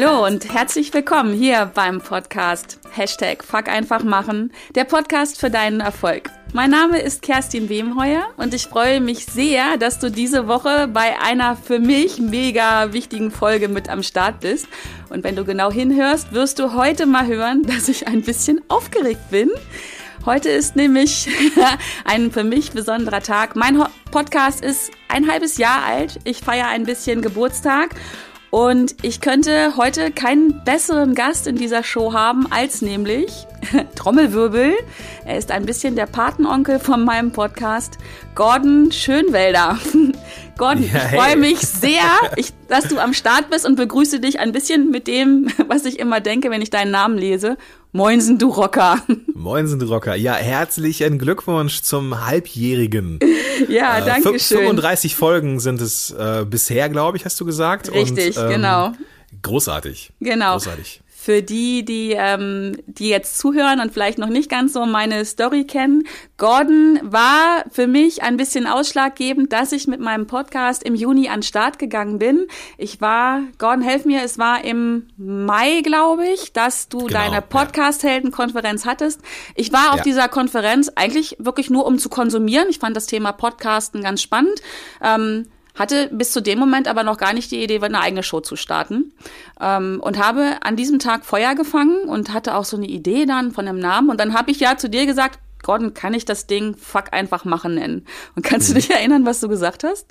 Hallo und herzlich willkommen hier beim Podcast Hashtag Fuck einfach machen, der Podcast für deinen Erfolg. Mein Name ist Kerstin Wemheuer und ich freue mich sehr, dass du diese Woche bei einer für mich mega wichtigen Folge mit am Start bist. Und wenn du genau hinhörst, wirst du heute mal hören, dass ich ein bisschen aufgeregt bin. Heute ist nämlich ein für mich besonderer Tag. Mein Podcast ist ein halbes Jahr alt. Ich feiere ein bisschen Geburtstag und ich könnte heute keinen besseren Gast in dieser Show haben als nämlich Trommelwirbel. Er ist ein bisschen der Patenonkel von meinem Podcast, Gordon Schönwälder. Gordon, ja, ich freue mich sehr, ich, dass du am Start bist und begrüße dich ein bisschen mit dem, was ich immer denke, wenn ich deinen Namen lese. Moinsen, du Rocker. Moinsen, du Rocker. Ja, herzlichen Glückwunsch zum Halbjährigen. Ja, äh, danke schön. 35 Folgen sind es äh, bisher, glaube ich, hast du gesagt. Richtig, Und, ähm, genau. Großartig. Genau. Großartig. Für die, die, ähm, die jetzt zuhören und vielleicht noch nicht ganz so meine Story kennen, Gordon war für mich ein bisschen ausschlaggebend, dass ich mit meinem Podcast im Juni an Start gegangen bin. Ich war, Gordon, helf mir, es war im Mai, glaube ich, dass du genau, deine Podcast-Helden-Konferenz hattest. Ich war auf ja. dieser Konferenz eigentlich wirklich nur, um zu konsumieren. Ich fand das Thema Podcasten ganz spannend. Ähm, hatte bis zu dem Moment aber noch gar nicht die Idee, eine eigene Show zu starten. Ähm, und habe an diesem Tag Feuer gefangen und hatte auch so eine Idee dann von dem Namen. Und dann habe ich ja zu dir gesagt, Gordon, kann ich das Ding Fuck einfach machen nennen? Und kannst du mhm. dich erinnern, was du gesagt hast?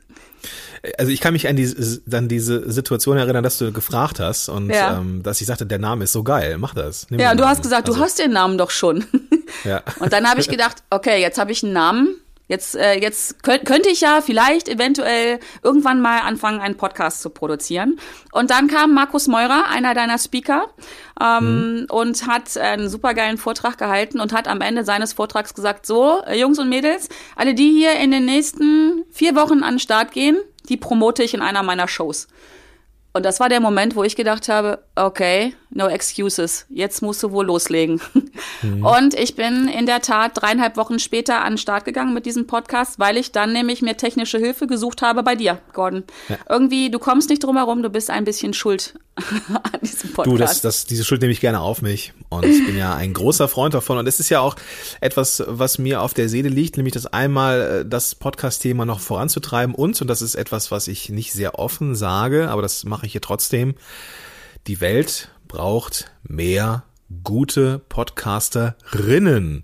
Also ich kann mich an die, dann diese Situation erinnern, dass du gefragt hast und ja. ähm, dass ich sagte, der Name ist so geil, mach das. ja, und du hast gesagt, also. du hast den Namen doch schon. Ja. Und dann habe ich gedacht, okay, jetzt habe ich einen Namen, Jetzt, äh, jetzt könnt, könnte ich ja vielleicht eventuell irgendwann mal anfangen, einen Podcast zu produzieren. Und dann kam Markus Meurer, einer deiner Speaker, ähm, mhm. und hat einen supergeilen Vortrag gehalten und hat am Ende seines Vortrags gesagt, so, äh, Jungs und Mädels, alle die hier in den nächsten vier Wochen an den Start gehen, die promote ich in einer meiner Shows. Und das war der Moment, wo ich gedacht habe, okay, no excuses, jetzt musst du wohl loslegen. Mhm. Und ich bin in der Tat dreieinhalb Wochen später an den Start gegangen mit diesem Podcast, weil ich dann nämlich mir technische Hilfe gesucht habe bei dir, Gordon. Ja. Irgendwie, du kommst nicht drum herum, du bist ein bisschen schuld an diesem Podcast. Du, das, das, diese Schuld nehme ich gerne auf mich. Und ich bin ja ein großer Freund davon. Und es ist ja auch etwas, was mir auf der Seele liegt, nämlich das einmal äh, das Podcast-Thema noch voranzutreiben und, und das ist etwas, was ich nicht sehr offen sage, aber das mache ich hier trotzdem, die Welt braucht mehr gute Podcasterinnen.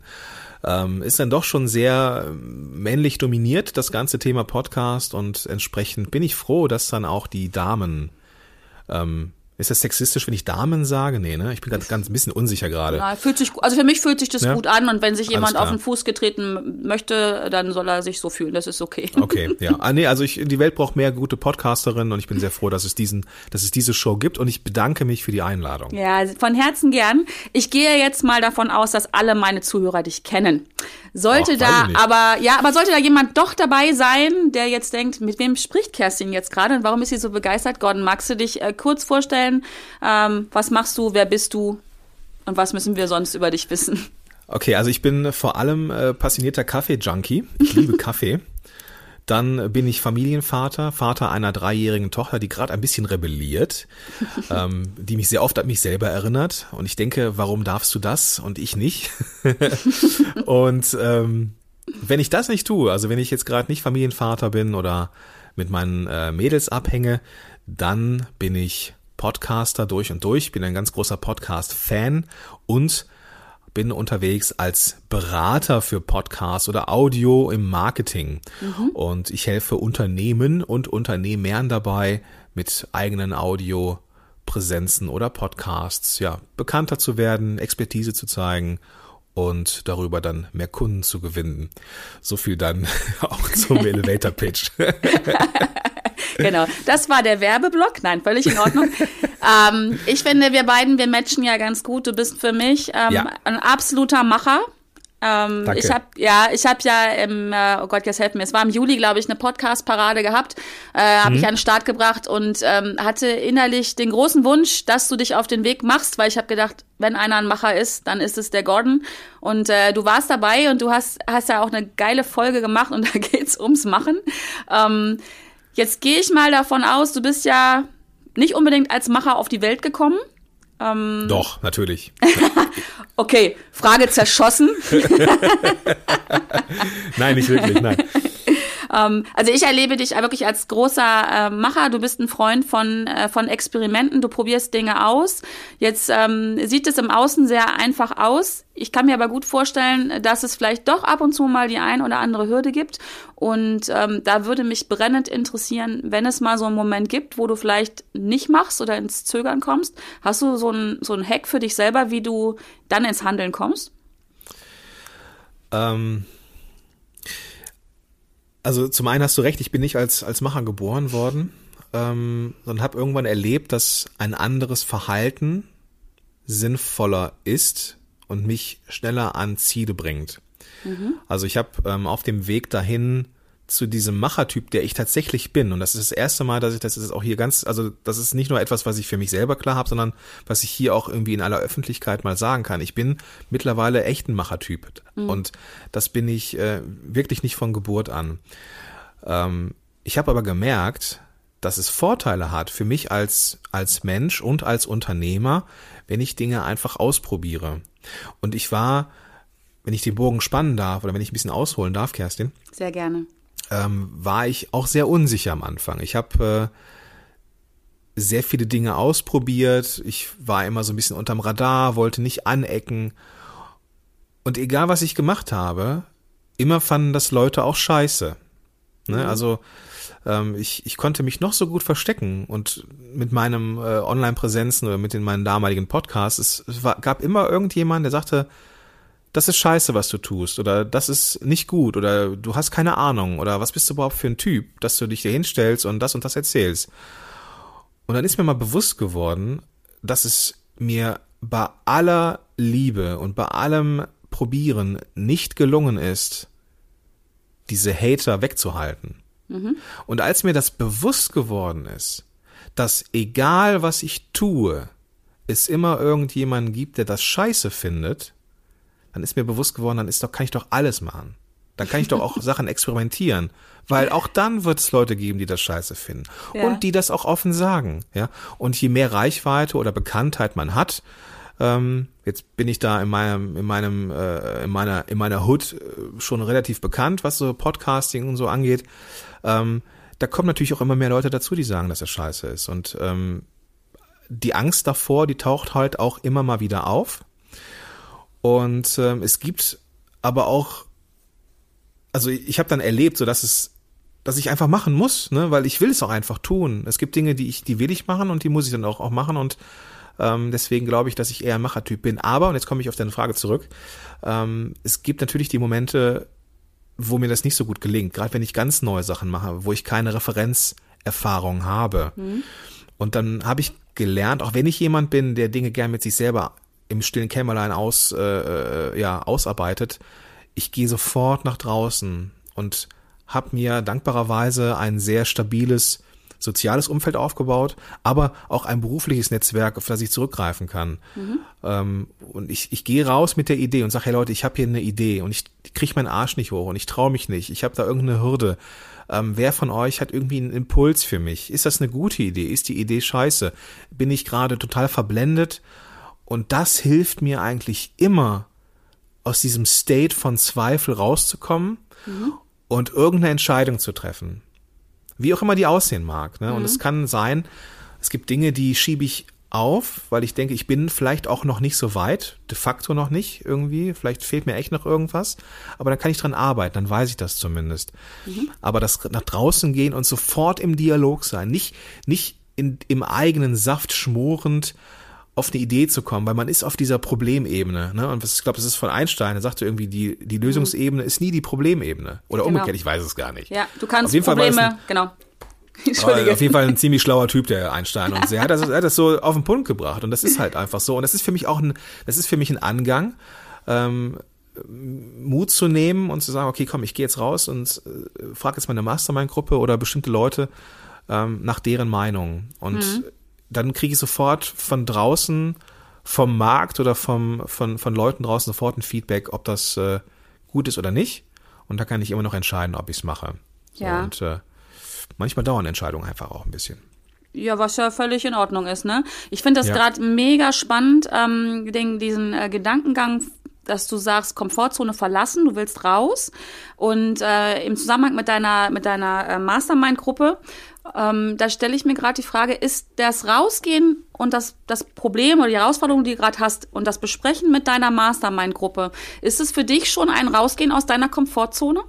Ähm, ist dann doch schon sehr ähm, männlich dominiert, das ganze Thema Podcast und entsprechend bin ich froh, dass dann auch die Damen ähm, ist das sexistisch, wenn ich Damen sage? Nee, ne? Ich bin ganz, ganz ein bisschen unsicher gerade. Ja, fühlt sich, also für mich fühlt sich das ja? gut an und wenn sich jemand auf den Fuß getreten möchte, dann soll er sich so fühlen. Das ist okay. Okay, ja. Ah, nee, also ich, die Welt braucht mehr gute Podcasterinnen und ich bin sehr froh, dass es diesen, dass es diese Show gibt und ich bedanke mich für die Einladung. Ja, von Herzen gern. Ich gehe jetzt mal davon aus, dass alle meine Zuhörer dich kennen. Sollte Och, da aber, ja, aber sollte da jemand doch dabei sein, der jetzt denkt, mit wem spricht Kerstin jetzt gerade und warum ist sie so begeistert? Gordon, magst du dich äh, kurz vorstellen? vorstellen. Ähm, was machst du? Wer bist du? Und was müssen wir sonst über dich wissen? Okay, also ich bin vor allem äh, passionierter Kaffee-Junkie. Ich liebe Kaffee. Dann bin ich Familienvater, Vater einer dreijährigen Tochter, die gerade ein bisschen rebelliert, ähm, die mich sehr oft an mich selber erinnert. Und ich denke, warum darfst du das und ich nicht? und ähm, wenn ich das nicht tue, also wenn ich jetzt gerade nicht Familienvater bin oder mit meinen äh, Mädels abhänge, dann bin ich Podcaster durch und durch, bin ein ganz großer Podcast-Fan und bin unterwegs als Berater für Podcasts oder Audio im Marketing. Mhm. Und ich helfe Unternehmen und Unternehmern dabei, mit eigenen Audiopräsenzen oder Podcasts, ja, bekannter zu werden, Expertise zu zeigen und darüber dann mehr Kunden zu gewinnen. So viel dann auch zum Elevator Pitch. genau, das war der Werbeblock. Nein, völlig in Ordnung. ähm, ich finde, wir beiden, wir matchen ja ganz gut. Du bist für mich ähm, ja. ein absoluter Macher. Ähm, ich habe ja, ich habe ja im, äh, oh Gott, jetzt helfen mir, es war im Juli, glaube ich, eine Podcast-Parade gehabt, äh, habe mhm. ich an den Start gebracht und ähm, hatte innerlich den großen Wunsch, dass du dich auf den Weg machst, weil ich habe gedacht, wenn einer ein Macher ist, dann ist es der Gordon. Und äh, du warst dabei und du hast, hast ja auch eine geile Folge gemacht und da geht's ums Machen. Ähm, Jetzt gehe ich mal davon aus, du bist ja nicht unbedingt als Macher auf die Welt gekommen. Ähm, Doch, natürlich. okay, Frage zerschossen. nein, nicht wirklich, nein. Ähm, also ich erlebe dich wirklich als großer äh, Macher. Du bist ein Freund von, äh, von Experimenten. Du probierst Dinge aus. Jetzt ähm, sieht es im Außen sehr einfach aus. Ich kann mir aber gut vorstellen, dass es vielleicht doch ab und zu mal die ein oder andere Hürde gibt. Und ähm, da würde mich brennend interessieren, wenn es mal so einen Moment gibt, wo du vielleicht nicht machst oder ins Zögern kommst. Hast du so ein, so ein Hack für dich selber, wie du dann ins Handeln kommst? Ähm, also zum einen hast du recht, ich bin nicht als, als Macher geboren worden, ähm, sondern habe irgendwann erlebt, dass ein anderes Verhalten sinnvoller ist und mich schneller an Ziele bringt. Mhm. Also ich habe ähm, auf dem Weg dahin zu diesem Machertyp, der ich tatsächlich bin. Und das ist das erste Mal, dass ich das ist auch hier ganz, also das ist nicht nur etwas, was ich für mich selber klar habe, sondern was ich hier auch irgendwie in aller Öffentlichkeit mal sagen kann. Ich bin mittlerweile echt ein Machertyp. Mhm. Und das bin ich äh, wirklich nicht von Geburt an. Ähm, ich habe aber gemerkt, dass es Vorteile hat für mich als, als Mensch und als Unternehmer, wenn ich Dinge einfach ausprobiere. Und ich war, wenn ich den Bogen spannen darf oder wenn ich ein bisschen ausholen darf, Kerstin. Sehr gerne ähm, war ich auch sehr unsicher am Anfang. Ich habe äh, sehr viele Dinge ausprobiert. Ich war immer so ein bisschen unterm Radar, wollte nicht anecken. Und egal, was ich gemacht habe, immer fanden das Leute auch scheiße. Ne? Mhm. Also ähm, ich, ich konnte mich noch so gut verstecken und mit meinem äh, Online-Präsenzen oder mit den meinen damaligen Podcasts, es, es war, gab immer irgendjemand, der sagte, das ist scheiße, was du tust, oder das ist nicht gut, oder du hast keine Ahnung, oder was bist du überhaupt für ein Typ, dass du dich hier hinstellst und das und das erzählst. Und dann ist mir mal bewusst geworden, dass es mir bei aller Liebe und bei allem Probieren nicht gelungen ist, diese Hater wegzuhalten. Mhm. Und als mir das bewusst geworden ist, dass egal was ich tue, es immer irgendjemanden gibt, der das scheiße findet, dann ist mir bewusst geworden, dann ist doch, kann ich doch alles machen. Dann kann ich doch auch Sachen experimentieren. Weil auch dann wird es Leute geben, die das scheiße finden. Ja. Und die das auch offen sagen. Ja. Und je mehr Reichweite oder Bekanntheit man hat, ähm, jetzt bin ich da in meinem, in meinem, äh, in meiner, in meiner Hood äh, schon relativ bekannt, was so Podcasting und so angeht. Ähm, da kommen natürlich auch immer mehr Leute dazu, die sagen, dass das scheiße ist. Und ähm, die Angst davor, die taucht halt auch immer mal wieder auf. Und ähm, es gibt aber auch, also ich habe dann erlebt, so dass es, dass ich einfach machen muss, ne, weil ich will es auch einfach tun. Es gibt Dinge, die ich, die will ich machen und die muss ich dann auch, auch machen und ähm, deswegen glaube ich, dass ich eher ein Machertyp bin. Aber, und jetzt komme ich auf deine Frage zurück, ähm, es gibt natürlich die Momente, wo mir das nicht so gut gelingt, gerade wenn ich ganz neue Sachen mache, wo ich keine Referenzerfahrung habe. Mhm. Und dann habe ich gelernt, auch wenn ich jemand bin, der Dinge gern mit sich selber im stillen Kämmerlein aus, äh, äh, ja, ausarbeitet, ich gehe sofort nach draußen und habe mir dankbarerweise ein sehr stabiles soziales Umfeld aufgebaut, aber auch ein berufliches Netzwerk, auf das ich zurückgreifen kann. Mhm. Ähm, und ich, ich gehe raus mit der Idee und sage, hey Leute, ich habe hier eine Idee und ich kriege meinen Arsch nicht hoch und ich traue mich nicht, ich habe da irgendeine Hürde. Ähm, wer von euch hat irgendwie einen Impuls für mich? Ist das eine gute Idee? Ist die Idee scheiße? Bin ich gerade total verblendet? Und das hilft mir eigentlich immer, aus diesem State von Zweifel rauszukommen mhm. und irgendeine Entscheidung zu treffen. Wie auch immer die aussehen mag. Ne? Mhm. Und es kann sein, es gibt Dinge, die schiebe ich auf, weil ich denke, ich bin vielleicht auch noch nicht so weit, de facto noch nicht irgendwie, vielleicht fehlt mir echt noch irgendwas, aber dann kann ich dran arbeiten, dann weiß ich das zumindest. Mhm. Aber das nach draußen gehen und sofort im Dialog sein, nicht, nicht in, im eigenen Saft schmorend auf eine Idee zu kommen, weil man ist auf dieser Problemebene. Ne? Und was, ich glaube, das ist von Einstein, er sagte irgendwie, die, die Lösungsebene ist nie die Problemebene. Oder genau. umgekehrt, ich weiß es gar nicht. Ja, du kannst auf jeden Probleme, Fall genau. Entschuldige. Auf jeden Fall ein ziemlich schlauer Typ, der Einstein. Und er hat, das, er hat das so auf den Punkt gebracht. Und das ist halt einfach so. Und das ist für mich auch ein, das ist für mich ein Angang, ähm, Mut zu nehmen und zu sagen, okay, komm, ich gehe jetzt raus und äh, frage jetzt meine Mastermind-Gruppe oder bestimmte Leute ähm, nach deren Meinung. Und mhm dann kriege ich sofort von draußen, vom Markt oder vom, von, von Leuten draußen sofort ein Feedback, ob das äh, gut ist oder nicht. Und da kann ich immer noch entscheiden, ob ich es mache. Ja. Und äh, manchmal dauern Entscheidungen einfach auch ein bisschen. Ja, was ja völlig in Ordnung ist, ne? Ich finde das ja. gerade mega spannend, ähm, den, diesen äh, Gedankengang dass du sagst, Komfortzone verlassen, du willst raus. Und äh, im Zusammenhang mit deiner, mit deiner äh, Mastermind-Gruppe, ähm, da stelle ich mir gerade die Frage, ist das Rausgehen und das, das Problem oder die Herausforderung, die du gerade hast und das Besprechen mit deiner Mastermind-Gruppe, ist es für dich schon ein Rausgehen aus deiner Komfortzone?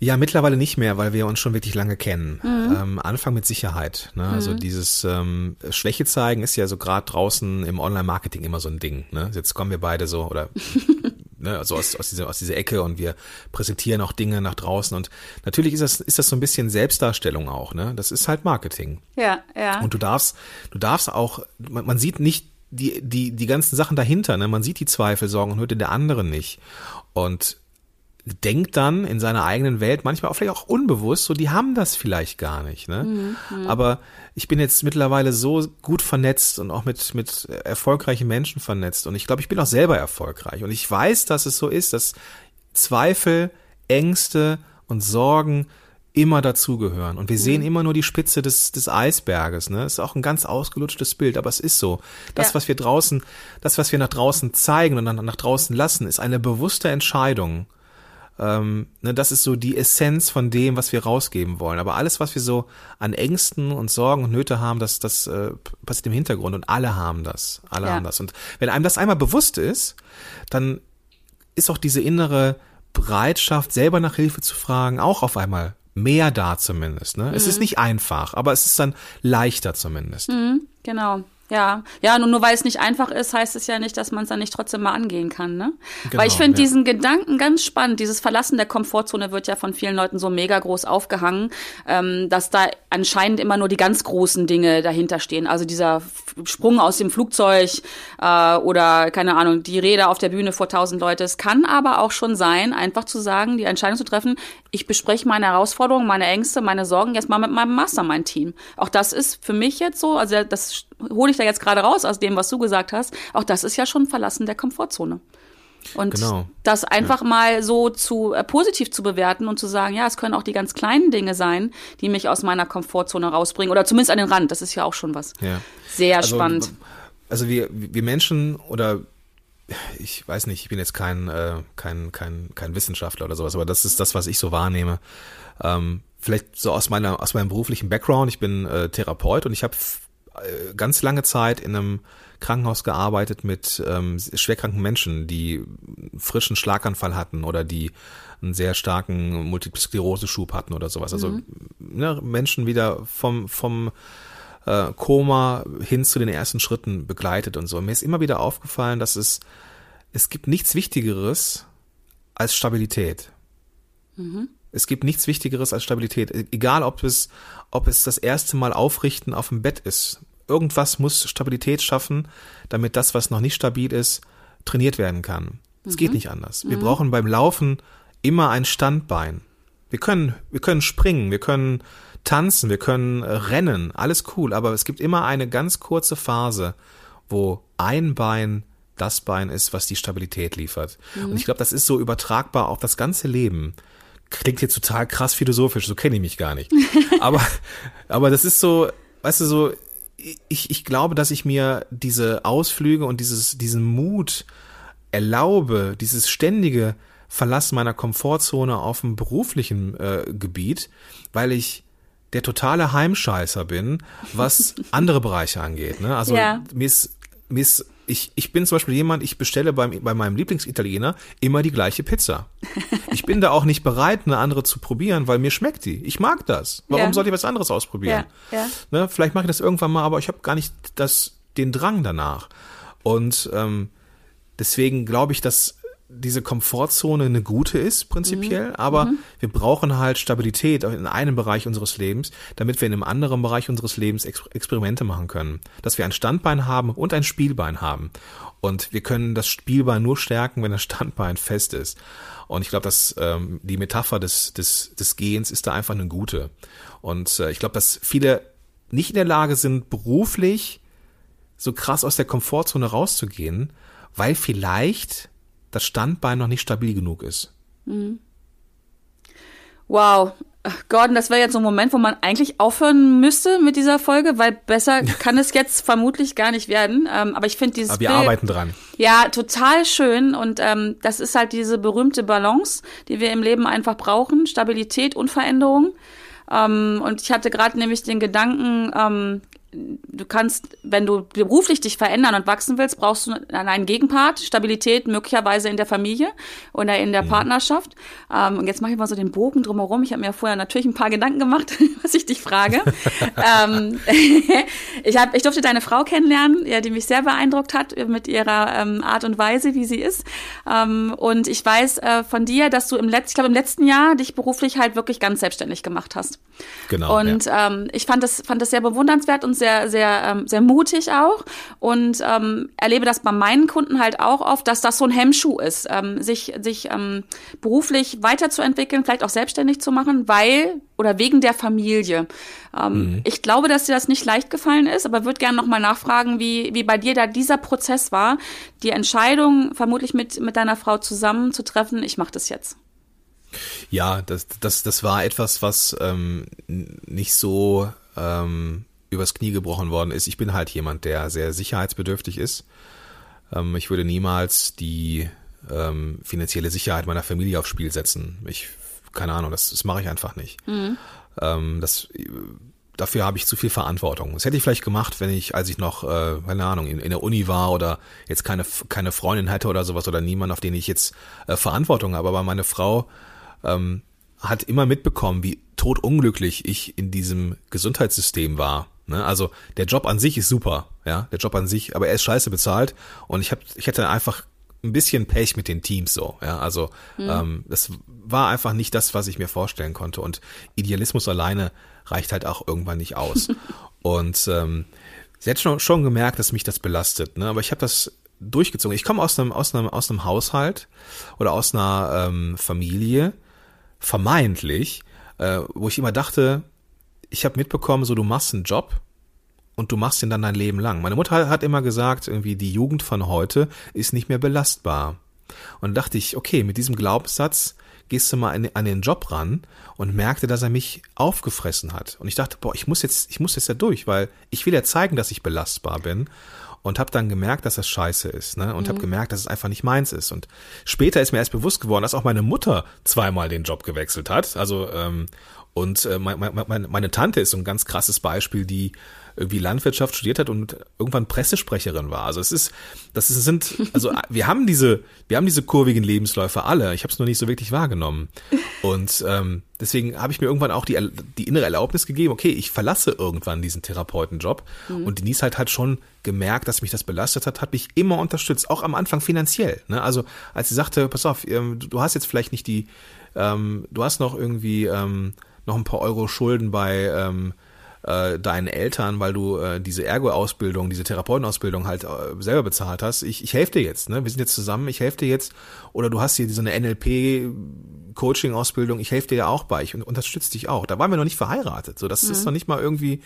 Ja, mittlerweile nicht mehr, weil wir uns schon wirklich lange kennen. Mhm. Ähm, Anfang mit Sicherheit. Ne? Also mhm. dieses ähm, Schwäche zeigen ist ja so gerade draußen im Online-Marketing immer so ein Ding. Ne? Jetzt kommen wir beide so oder ne, also aus, aus, dieser, aus dieser Ecke und wir präsentieren auch Dinge nach draußen. Und natürlich ist das, ist das so ein bisschen Selbstdarstellung auch, ne? Das ist halt Marketing. Ja, ja. Und du darfst, du darfst auch, man, man sieht nicht die, die, die ganzen Sachen dahinter, ne? Man sieht die Zweifel, Sorgen und Nöte der anderen nicht. Und denkt dann in seiner eigenen Welt manchmal auch vielleicht auch unbewusst, so die haben das vielleicht gar nicht. Ne? Mhm, mhm, Aber ich bin jetzt mittlerweile so gut vernetzt und auch mit, mit erfolgreichen Menschen vernetzt und ich glaube, ich bin auch selber erfolgreich und ich weiß, dass es so ist, dass Zweifel, Ängste und Sorgen immer dazugehören. Und wir sehen mhm. immer nur die Spitze des, des Eisberges. Ne? ist auch ein ganz ausgelutschtes Bild, aber es ist so. Das, ja. was wir draußen, das, was wir nach draußen zeigen und dann nach draußen lassen, ist eine bewusste Entscheidung ähm, ne, das ist so die Essenz von dem, was wir rausgeben wollen. Aber alles, was wir so an Ängsten und Sorgen und Nöte haben, das, das äh, passiert im Hintergrund und alle haben das. Alle ja. haben das. Und wenn einem das einmal bewusst ist, dann ist auch diese innere Bereitschaft, selber nach Hilfe zu fragen, auch auf einmal mehr da zumindest. Ne? Mhm. Es ist mhm. nicht einfach, aber es ist dann leichter zumindest. Mhm, genau. Ja, ja, nur, nur weil es nicht einfach ist, heißt es ja nicht, dass man es dann nicht trotzdem mal angehen kann, ne? Genau, weil ich finde ja. diesen Gedanken ganz spannend. Dieses Verlassen der Komfortzone wird ja von vielen Leuten so mega groß aufgehangen, ähm, dass da anscheinend immer nur die ganz großen Dinge dahinter stehen. Also dieser Sprung aus dem Flugzeug äh, oder keine Ahnung, die Rede auf der Bühne vor tausend Leute. Es kann aber auch schon sein, einfach zu sagen, die Entscheidung zu treffen, ich bespreche meine Herausforderungen, meine Ängste, meine Sorgen jetzt mal mit meinem Mastermind-Team. Auch das ist für mich jetzt so, also das hole ich da jetzt gerade raus aus dem, was du gesagt hast. Auch das ist ja schon Verlassen der Komfortzone. Und genau. das einfach ja. mal so zu äh, positiv zu bewerten und zu sagen, ja, es können auch die ganz kleinen Dinge sein, die mich aus meiner Komfortzone rausbringen oder zumindest an den Rand. Das ist ja auch schon was. Ja. Sehr also, spannend. Also wir, wir Menschen oder ich weiß nicht, ich bin jetzt kein, äh, kein, kein, kein Wissenschaftler oder sowas, aber das ist das, was ich so wahrnehme. Ähm, vielleicht so aus meiner, aus meinem beruflichen Background. Ich bin äh, Therapeut und ich habe äh, ganz lange Zeit in einem Krankenhaus gearbeitet mit ähm, schwerkranken Menschen, die frischen Schlaganfall hatten oder die einen sehr starken Multiple Sklerose-Schub hatten oder sowas. Also mhm. ne, Menschen wieder vom, vom äh, Koma hin zu den ersten Schritten begleitet und so. mir ist immer wieder aufgefallen, dass es, es gibt nichts Wichtigeres als Stabilität. Mhm. Es gibt nichts Wichtigeres als Stabilität. E-, egal, ob es, ob es das erste Mal aufrichten auf dem Bett ist. Irgendwas muss Stabilität schaffen, damit das, was noch nicht stabil ist, trainiert werden kann. Es mhm. geht nicht anders. Wir mhm. brauchen beim Laufen immer ein Standbein. Wir können, wir können springen, wir können tanzen, wir können rennen, alles cool, aber es gibt immer eine ganz kurze Phase, wo ein Bein das Bein ist, was die Stabilität liefert. Mhm. Und ich glaube, das ist so übertragbar auf das ganze Leben. Klingt jetzt total krass philosophisch, so kenne ich mich gar nicht. aber, aber das ist so, weißt du, so, ich, ich glaube, dass ich mir diese Ausflüge und dieses, diesen Mut erlaube, dieses ständige Verlassen meiner Komfortzone auf dem beruflichen äh, Gebiet, weil ich der totale Heimscheißer bin, was andere Bereiche angeht. Ne? Also ja. mir ist, mir ist ich, ich bin zum Beispiel jemand, ich bestelle beim, bei meinem Lieblingsitaliener immer die gleiche Pizza. Ich bin da auch nicht bereit, eine andere zu probieren, weil mir schmeckt die. Ich mag das. Warum ja. sollte ich was anderes ausprobieren? Ja. Ja. Ne, vielleicht mache ich das irgendwann mal, aber ich habe gar nicht das, den Drang danach. Und ähm, deswegen glaube ich, dass diese Komfortzone eine gute ist, prinzipiell, mhm. aber mhm. wir brauchen halt Stabilität in einem Bereich unseres Lebens, damit wir in einem anderen Bereich unseres Lebens Ex Experimente machen können. Dass wir ein Standbein haben und ein Spielbein haben. Und wir können das Spielbein nur stärken, wenn das Standbein fest ist. Und ich glaube, dass ähm, die Metapher des, des, des Gehens ist da einfach eine gute. Und äh, ich glaube, dass viele nicht in der Lage sind, beruflich so krass aus der Komfortzone rauszugehen, weil vielleicht das Standbein noch nicht stabil genug ist. Mhm. Wow, Gordon, das wäre jetzt so ein Moment, wo man eigentlich aufhören müsste mit dieser Folge, weil besser kann es jetzt vermutlich gar nicht werden. Ähm, aber ich finde dieses Aber wir Bild, arbeiten dran. Ja, total schön. Und ähm, das ist halt diese berühmte Balance, die wir im Leben einfach brauchen. Stabilität und Veränderung. Ähm, und ich hatte gerade nämlich den Gedanken, ähm, du kannst, wenn du beruflich dich verändern und wachsen willst, brauchst du einen Gegenpart, Stabilität möglicherweise in der Familie oder in der mhm. Partnerschaft. Ähm, und jetzt mache ich mal so den Bogen drumherum. Ich habe mir vorher natürlich ein paar Gedanken gemacht, was ich dich frage. ähm, ich, hab, ich durfte deine Frau kennenlernen, ja, die mich sehr beeindruckt hat mit ihrer ähm, Art und Weise, wie sie ist. Ähm, und ich weiß äh, von dir, dass du im letzten, ich glaube im letzten Jahr dich beruflich halt wirklich ganz selbstständig gemacht hast. Genau. Und ja. ähm, ich fand das, fand das sehr bewundernswert und sehr sehr, sehr, ähm, sehr mutig auch und ähm, erlebe das bei meinen Kunden halt auch oft, dass das so ein Hemmschuh ist, ähm, sich, sich ähm, beruflich weiterzuentwickeln, vielleicht auch selbstständig zu machen, weil oder wegen der Familie. Ähm, mhm. Ich glaube, dass dir das nicht leicht gefallen ist, aber würde gerne nochmal nachfragen, wie, wie bei dir da dieser Prozess war, die Entscheidung vermutlich mit, mit deiner Frau zusammen zu treffen, ich mache das jetzt. Ja, das, das, das war etwas, was ähm, nicht so ähm, übers Knie gebrochen worden ist. Ich bin halt jemand, der sehr sicherheitsbedürftig ist. Ähm, ich würde niemals die ähm, finanzielle Sicherheit meiner Familie aufs Spiel setzen. Ich, keine Ahnung, das, das mache ich einfach nicht. Mhm. Ähm, das, dafür habe ich zu viel Verantwortung. Das hätte ich vielleicht gemacht, wenn ich, als ich noch, äh, keine Ahnung, in, in der Uni war oder jetzt keine, keine Freundin hätte oder sowas oder niemand, auf den ich jetzt äh, Verantwortung habe. Aber meine Frau ähm, hat immer mitbekommen, wie totunglücklich ich in diesem Gesundheitssystem war. Ne? Also der Job an sich ist super, ja, der Job an sich, aber er ist scheiße bezahlt und ich hab, ich hätte einfach ein bisschen Pech mit den Teams so, ja, also mhm. ähm, das war einfach nicht das, was ich mir vorstellen konnte und Idealismus alleine reicht halt auch irgendwann nicht aus und ähm, sie hat schon, schon gemerkt, dass mich das belastet, ne, aber ich habe das durchgezogen. Ich komme aus einem aus einem aus einem Haushalt oder aus einer ähm, Familie vermeintlich, äh, wo ich immer dachte, ich habe mitbekommen, so du machst einen Job und du machst ihn dann dein Leben lang. Meine Mutter hat immer gesagt, irgendwie die Jugend von heute ist nicht mehr belastbar. Und dachte ich, okay, mit diesem Glaubenssatz gehst du mal an, an den Job ran und merkte, dass er mich aufgefressen hat. Und ich dachte, boah, ich muss jetzt, ich muss jetzt ja durch, weil ich will ja zeigen, dass ich belastbar bin. Und habe dann gemerkt, dass das scheiße ist, ne? Und mhm. habe gemerkt, dass es einfach nicht meins ist. Und später ist mir erst bewusst geworden, dass auch meine Mutter zweimal den Job gewechselt hat. Also ähm, und äh, meine, meine, meine Tante ist so ein ganz krasses Beispiel, die irgendwie Landwirtschaft studiert hat und irgendwann Pressesprecherin war. Also es ist, das ist, sind, also wir haben diese, wir haben diese kurvigen Lebensläufe alle. Ich habe es nur nicht so wirklich wahrgenommen. Und ähm, deswegen habe ich mir irgendwann auch die, die innere Erlaubnis gegeben, okay, ich verlasse irgendwann diesen Therapeutenjob. Mhm. Und Denise halt hat schon gemerkt, dass mich das belastet hat, hat mich immer unterstützt, auch am Anfang finanziell. Ne? Also als sie sagte, pass auf, ähm, du hast jetzt vielleicht nicht die, ähm, du hast noch irgendwie ähm, noch ein paar Euro Schulden bei ähm, äh, deinen Eltern, weil du äh, diese Ergo-Ausbildung, diese Therapeutenausbildung halt äh, selber bezahlt hast. Ich, ich helfe dir jetzt, ne? Wir sind jetzt zusammen, ich helfe dir jetzt. Oder du hast hier so eine NLP-Coaching-Ausbildung, ich helfe dir ja auch bei, ich unterstütze dich auch. Da waren wir noch nicht verheiratet. So, das mhm. ist noch nicht mal irgendwie,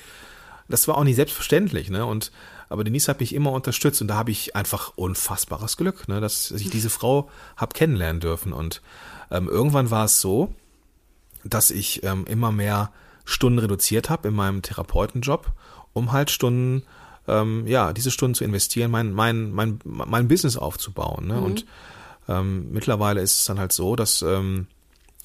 das war auch nicht selbstverständlich, ne? Und aber Denise hat mich immer unterstützt und da habe ich einfach unfassbares Glück, ne, dass ich diese Frau hab kennenlernen dürfen. Und ähm, irgendwann war es so, dass ich ähm, immer mehr Stunden reduziert habe in meinem Therapeutenjob, um halt Stunden, ähm, ja, diese Stunden zu investieren, mein, mein, mein, mein Business aufzubauen. Ne? Mhm. Und ähm, mittlerweile ist es dann halt so, dass ähm,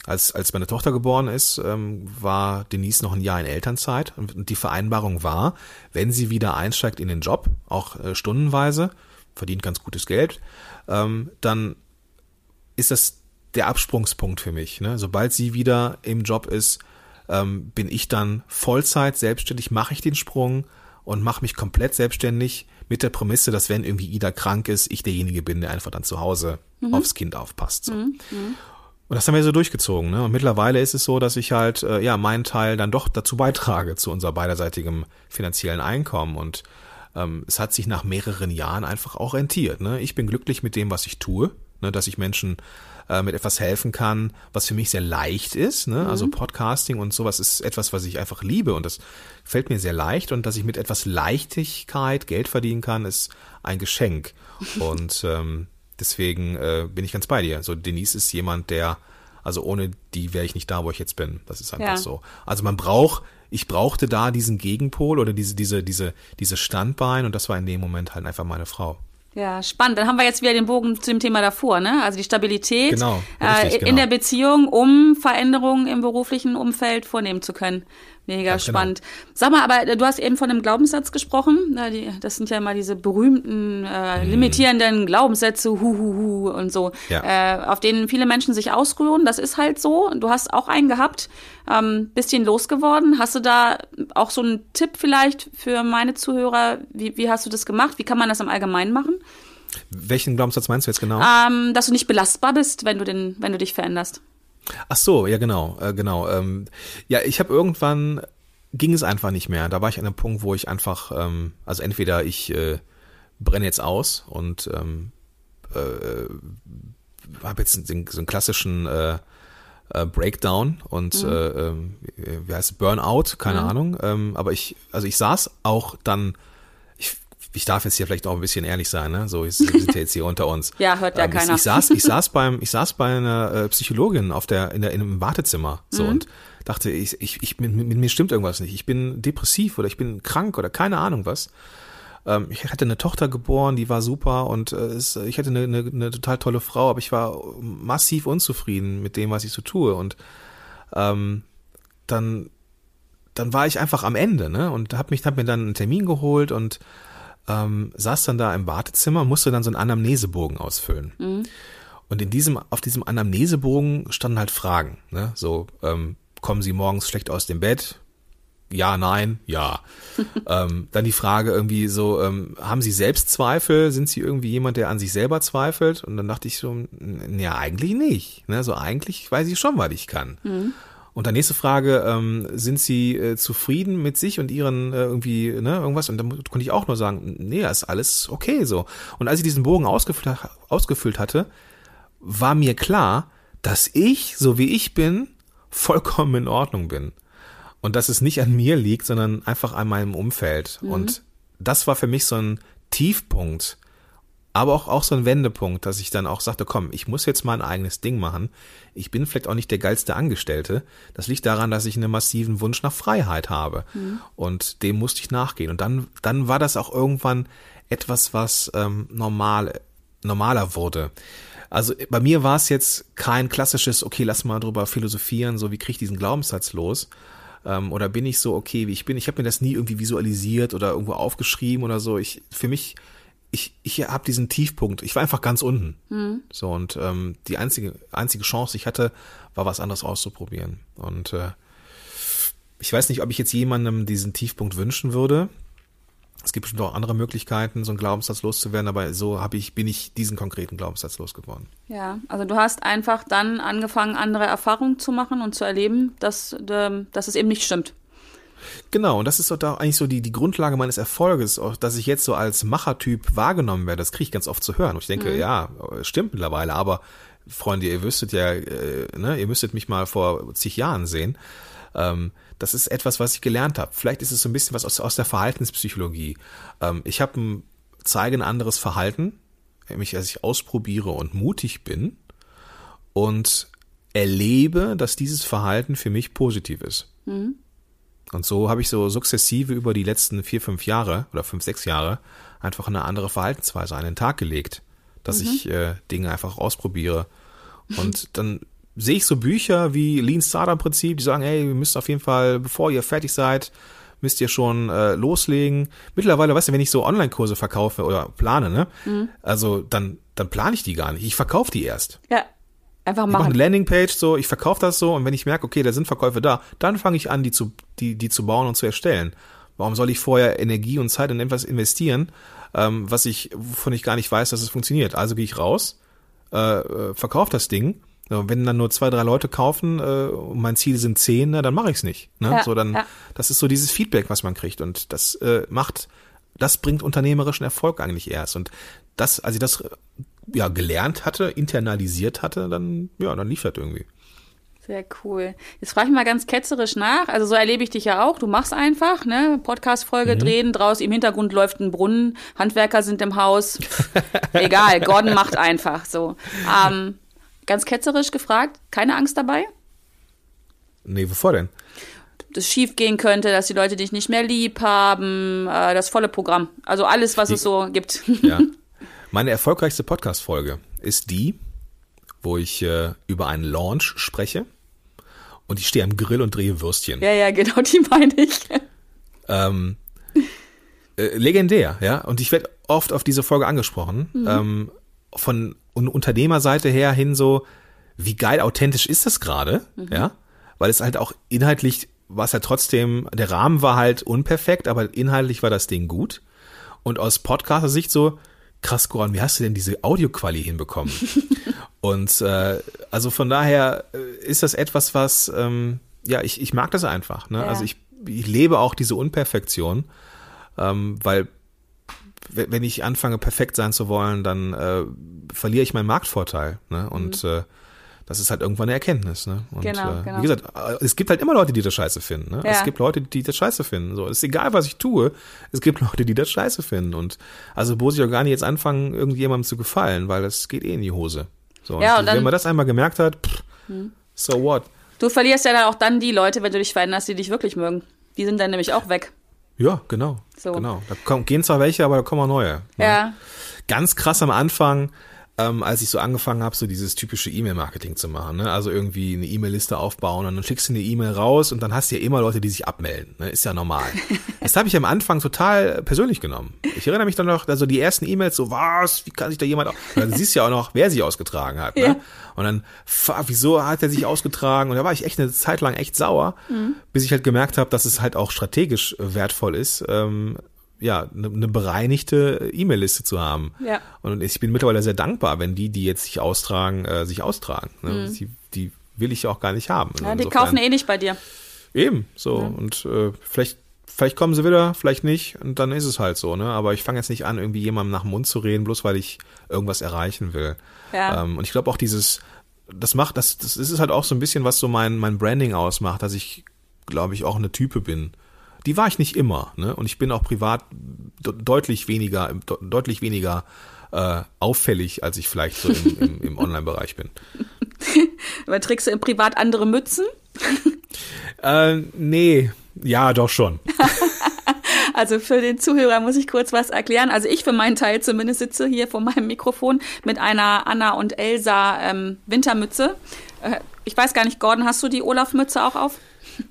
als, als meine Tochter geboren ist, ähm, war Denise noch ein Jahr in Elternzeit und die Vereinbarung war, wenn sie wieder einsteigt in den Job, auch äh, stundenweise, verdient ganz gutes Geld, ähm, dann ist das der Absprungspunkt für mich. Ne? Sobald sie wieder im Job ist, ähm, bin ich dann Vollzeit selbstständig, mache ich den Sprung und mache mich komplett selbstständig mit der Prämisse, dass wenn irgendwie Ida krank ist, ich derjenige bin, der einfach dann zu Hause mhm. aufs Kind aufpasst. So. Mhm. mhm. Und das haben wir so durchgezogen. Ne? Und mittlerweile ist es so, dass ich halt äh, ja meinen Teil dann doch dazu beitrage zu unser beiderseitigem finanziellen Einkommen und ähm, es hat sich nach mehreren Jahren einfach auch rentiert. Ne? Ich bin glücklich mit dem, was ich tue, ne? dass ich Menschen äh, mit etwas helfen kann, was für mich sehr leicht ist. Ne? Also mhm. Also Podcasting und sowas ist etwas, was ich einfach liebe und das fällt mir sehr leicht und dass ich mit etwas Leichtigkeit Geld verdienen kann, ist ein Geschenk. Und ähm, deswegen äh, bin ich ganz bei dir. So Denise ist jemand, der Also ohne die wäre ich nicht da, wo ich jetzt bin. Das ist einfach ja. so. Also man braucht, ich brauchte da diesen Gegenpol oder diese, diese, diese, diese Standbein und das war in dem Moment halt einfach meine Frau. Ja, spannend. Dann haben wir jetzt wieder den Bogen zu dem Thema davor, ne? Also die Stabilität genau, richtig, äh, in genau. der Beziehung, um Veränderungen im beruflichen Umfeld vornehmen zu können. Mega ja, genau. spannend. Genau. Sag mal, aber äh, du hast eben von einem Glaubenssatz gesprochen. Das sind ja immer diese berühmten, äh, mhm. limitierenden Glaubenssätze, hu, hu, hu und so, ja. äh, auf denen viele Menschen sich ausruhen. Das ist halt so. Du hast auch einen gehabt, ähm, ihn losgeworden. Hast du da auch so einen Tipp vielleicht für meine Zuhörer? Wie, wie hast du das gemacht? Wie kann man das im Allgemeinen machen? Welchen Glaubenssatz meinst du jetzt genau? Ähm, dass du nicht belastbar bist, wenn du, den, wenn du dich veränderst. Ach so, ja genau, äh, genau. Ähm, ja, ich habe irgendwann ging es einfach nicht mehr. Da war ich an einem Punkt, wo ich einfach, ähm, also entweder ich äh, brenne jetzt aus und ähm, äh, habe jetzt so einen klassischen äh, äh, Breakdown und mhm. äh, äh, wie heißt es, Burnout, keine mhm. Ahnung. Ähm, aber ich, also ich saß auch dann ich darf jetzt hier vielleicht auch ein bisschen ehrlich sein, ne? So, wir sind jetzt hier unter uns. Ja, hört ja ähm, keiner. Ich, ich, saß, ich saß beim, ich saß bei einer äh, Psychologin auf der, in der, in einem Wartezimmer, so, mhm. und dachte, ich, ich, ich, mit, mit mir stimmt irgendwas nicht. Ich bin depressiv oder ich bin krank oder keine Ahnung was. Ähm, ich hatte eine Tochter geboren, die war super und äh, es, ich hatte eine, eine, eine total tolle Frau, aber ich war massiv unzufrieden mit dem, was ich so tue und, ähm, dann, dann war ich einfach am Ende, ne? Und hab mich, hab mir dann einen Termin geholt und ähm, saß dann da im Wartezimmer, musste dann so einen Anamnesebogen ausfüllen. Mhm. Und in diesem, auf diesem Anamnesebogen standen halt Fragen, ne? So, ähm, kommen Sie morgens schlecht aus dem Bett? Ja, nein, ja. ähm, dann die Frage irgendwie so, ähm, haben Sie Selbstzweifel? Sind Sie irgendwie jemand, der an sich selber zweifelt? Und dann dachte ich so, ja, eigentlich nicht. Ne? So eigentlich weiß ich schon, was ich kann. Mhm. Und dann nächste Frage, ähm, sind Sie äh, zufrieden mit sich und Ihren äh, irgendwie, ne, irgendwas? Und dann konnte ich auch nur sagen, nee, ist alles okay so. Und als ich diesen Bogen ausgefüllt, ausgefüllt hatte, war mir klar, dass ich, so wie ich bin, vollkommen in Ordnung bin. Und dass es nicht an mir liegt, sondern einfach an meinem Umfeld. Mhm. Und das war für mich so ein Tiefpunkt, aber auch, auch so ein Wendepunkt, dass ich dann auch sagte, komm, ich muss jetzt mal ein eigenes Ding machen. Ich bin vielleicht auch nicht der geilste Angestellte. Das liegt daran, dass ich einen massiven Wunsch nach Freiheit habe. Mhm. Und dem musste ich nachgehen. Und dann, dann war das auch irgendwann etwas, was ähm, normal, normaler wurde. Also bei mir war es jetzt kein klassisches, okay, lass mal drüber philosophieren, so wie kriege ich diesen Glaubenssatz los, ähm, oder bin ich so okay, wie ich bin. Ich habe mir das nie irgendwie visualisiert oder irgendwo aufgeschrieben oder so. Ich für mich ich, ich habe diesen Tiefpunkt. Ich war einfach ganz unten. Mhm. So und ähm, die einzige einzige Chance, die ich hatte, war was anderes auszuprobieren. Und äh, ich weiß nicht, ob ich jetzt jemandem diesen Tiefpunkt wünschen würde. Es gibt bestimmt auch andere Möglichkeiten, so einen Glaubenssatz loszuwerden, aber so habe ich bin ich diesen konkreten Glaubenssatz losgeworden. Ja, also du hast einfach dann angefangen, andere Erfahrungen zu machen und zu erleben, dass, ähm, dass es eben nicht stimmt. Genau, und das ist doch da eigentlich so die, die Grundlage meines Erfolges, auch, dass ich jetzt so als Machertyp wahrgenommen werde. Das kriege ich ganz oft zu hören. Und ich denke, mhm. ja, stimmt mittlerweile, aber Freunde, ihr wüsstet ja, äh, ne, ihr müsstet mich mal vor zig Jahren sehen. Ähm, das ist etwas, was ich gelernt habe. Vielleicht ist es so ein bisschen was aus, aus der Verhaltenspsychologie. Ähm, ich habe ein, zeige ein anderes Verhalten, nämlich dass ich ausprobiere und mutig bin und erlebe, dass dieses Verhalten für mich positiv ist. Mhm. Und so habe ich so sukzessive über die letzten vier, fünf Jahre oder fünf, sechs Jahre einfach eine andere Verhaltensweise an den Tag gelegt, dass mhm. ich äh, Dinge einfach ausprobiere. Und dann sehe ich so Bücher wie Lean Startup Prinzip, die sagen, hey, ihr müsst auf jeden Fall, bevor ihr fertig seid, müsst ihr schon äh, loslegen. Mittlerweile, weißt du, wenn ich so Online-Kurse verkaufe oder plane, ne? Mhm. Also dann, dann plane ich die gar nicht. Ich verkaufe die erst. Ja. Einfach machen. Ich mache eine Landingpage so, ich verkaufe das so und wenn ich merke, okay, da sind Verkäufe da, dann fange ich an, die zu, die, die zu bauen und zu erstellen. Warum soll ich vorher Energie und Zeit in etwas investieren, ähm, was ich, wovon ich gar nicht weiß, dass es funktioniert? Also gehe ich raus, äh, äh verkaufe das Ding. So, wenn dann nur zwei, drei Leute kaufen äh, und mein Ziel sind zehn, na, dann mache ich es nicht. Ne? Ja, so dann, ja. das ist so dieses Feedback, was man kriegt und das äh, macht, das bringt unternehmerischen Erfolg eigentlich erst. Und das, als ich das ja gelernt hatte, internalisiert hatte, dann ja, dann lief das irgendwie. Sehr cool. Jetzt frage ich mal ganz ketzerisch nach. Also so erlebe ich dich ja auch. Du machst einfach, ne? Podcast-Folge mhm. drehen, draußen im Hintergrund läuft ein Brunnen, Handwerker sind im Haus. Egal, Gordon macht einfach so. Ähm, ganz ketzerisch gefragt, keine Angst dabei? Nee, wovor denn? Das schief gehen könnte, dass die Leute dich nicht mehr lieb haben, äh, das volle Programm. Also alles, was die, es so gibt. Ja. Meine erfolgreichste Podcast-Folge ist die, wo ich äh, über einen Launch spreche und ich stehe am Grill und drehe Würstchen. Ja, ja, genau, die meine ich. Ähm, äh, legendär, ja. Und ich werde oft auf diese Folge angesprochen. Mhm. Ähm, von Unternehmerseite her hin so, wie geil authentisch ist das gerade, mhm. ja? Weil es halt auch inhaltlich war es ja trotzdem, der Rahmen war halt unperfekt, aber inhaltlich war das Ding gut. Und aus Podcaster-Sicht so, krass, Goran, wie hast du denn diese Audioquali hinbekommen? Und äh, also von daher äh, ist das etwas, was, ähm, ja, ich, ich mag das einfach. Ne? Ja. Also ich, ich lebe auch diese Unperfektion, ähm, weil wenn ich anfange, perfekt sein zu wollen, dann äh, verliere ich meinen Marktvorteil. Ne? Und mhm. äh, das ist halt irgendwann eine Erkenntnis. Ne? Und genau, äh, genau. wie gesagt, äh, es gibt halt immer Leute, die das scheiße finden. Ne? Ja. Es gibt Leute, die das scheiße finden. So, es ist egal, was ich tue. Es gibt Leute, die das scheiße finden. Und also muss ich auch gar nicht jetzt anfangen, irgendjemandem zu gefallen, weil das geht eh in die Hose. So, ja, und wenn dann, man das einmal gemerkt hat, pff, hm. so what? Du verlierst ja dann auch dann die Leute, wenn du dich veränderst, die dich wirklich mögen. Die sind dann nämlich auch weg. Ja, genau. So. Genau. Da kommen, gehen zwar welche, aber da kommen auch neue. Ne? Ja. Ganz krass am Anfang ähm, als ich so angefangen habe, so dieses typische E-Mail-Marketing zu machen. Ne? Also irgendwie eine E-Mail-Liste aufbauen und dann schickst du eine E-Mail raus und dann hast du ja immer Leute, die sich abmelden. Ne? Ist ja normal. das habe ich am Anfang total persönlich genommen. Ich erinnere mich dann noch, also die ersten E-Mails so, was, wie kann sich da jemand, und dann siehst du ja auch noch, wer sich ausgetragen hat. Ne? Ja. Und dann, wieso hat er sich ausgetragen? Und da war ich echt eine Zeit lang echt sauer, mhm. bis ich halt gemerkt habe, dass es halt auch strategisch wertvoll ist, ähm, ja, eine, eine bereinigte E-Mail-Liste zu haben. Ja. Und ich bin mittlerweile sehr dankbar, wenn die, die jetzt sich austragen, äh, sich austragen. Ne? Mhm. Die, die will ich ja auch gar nicht haben. Ja, die kaufen eh nicht bei dir. Eben, so. Ja. Und äh, vielleicht, vielleicht kommen sie wieder, vielleicht nicht. Und dann ist es halt so, ne? Aber ich fange jetzt nicht an, irgendwie jemandem nach dem Mund zu reden, bloß weil ich irgendwas erreichen will. Ja. Ähm, und ich glaube auch dieses, das macht, das, das ist halt auch so ein bisschen, was so mein, mein Branding ausmacht, dass ich, glaube ich, auch eine Type bin die war ich nicht immer. Ne? Und ich bin auch privat deutlich weniger, deutlich weniger äh, auffällig, als ich vielleicht so im, im, im Online-Bereich bin. Aber trägst du im Privat andere Mützen? äh, nee, ja, doch schon. Also für den Zuhörer muss ich kurz was erklären. Also ich für meinen Teil zumindest sitze hier vor meinem Mikrofon mit einer Anna und Elsa ähm, Wintermütze. Äh, ich weiß gar nicht, Gordon, hast du die Olaf-Mütze auch auf?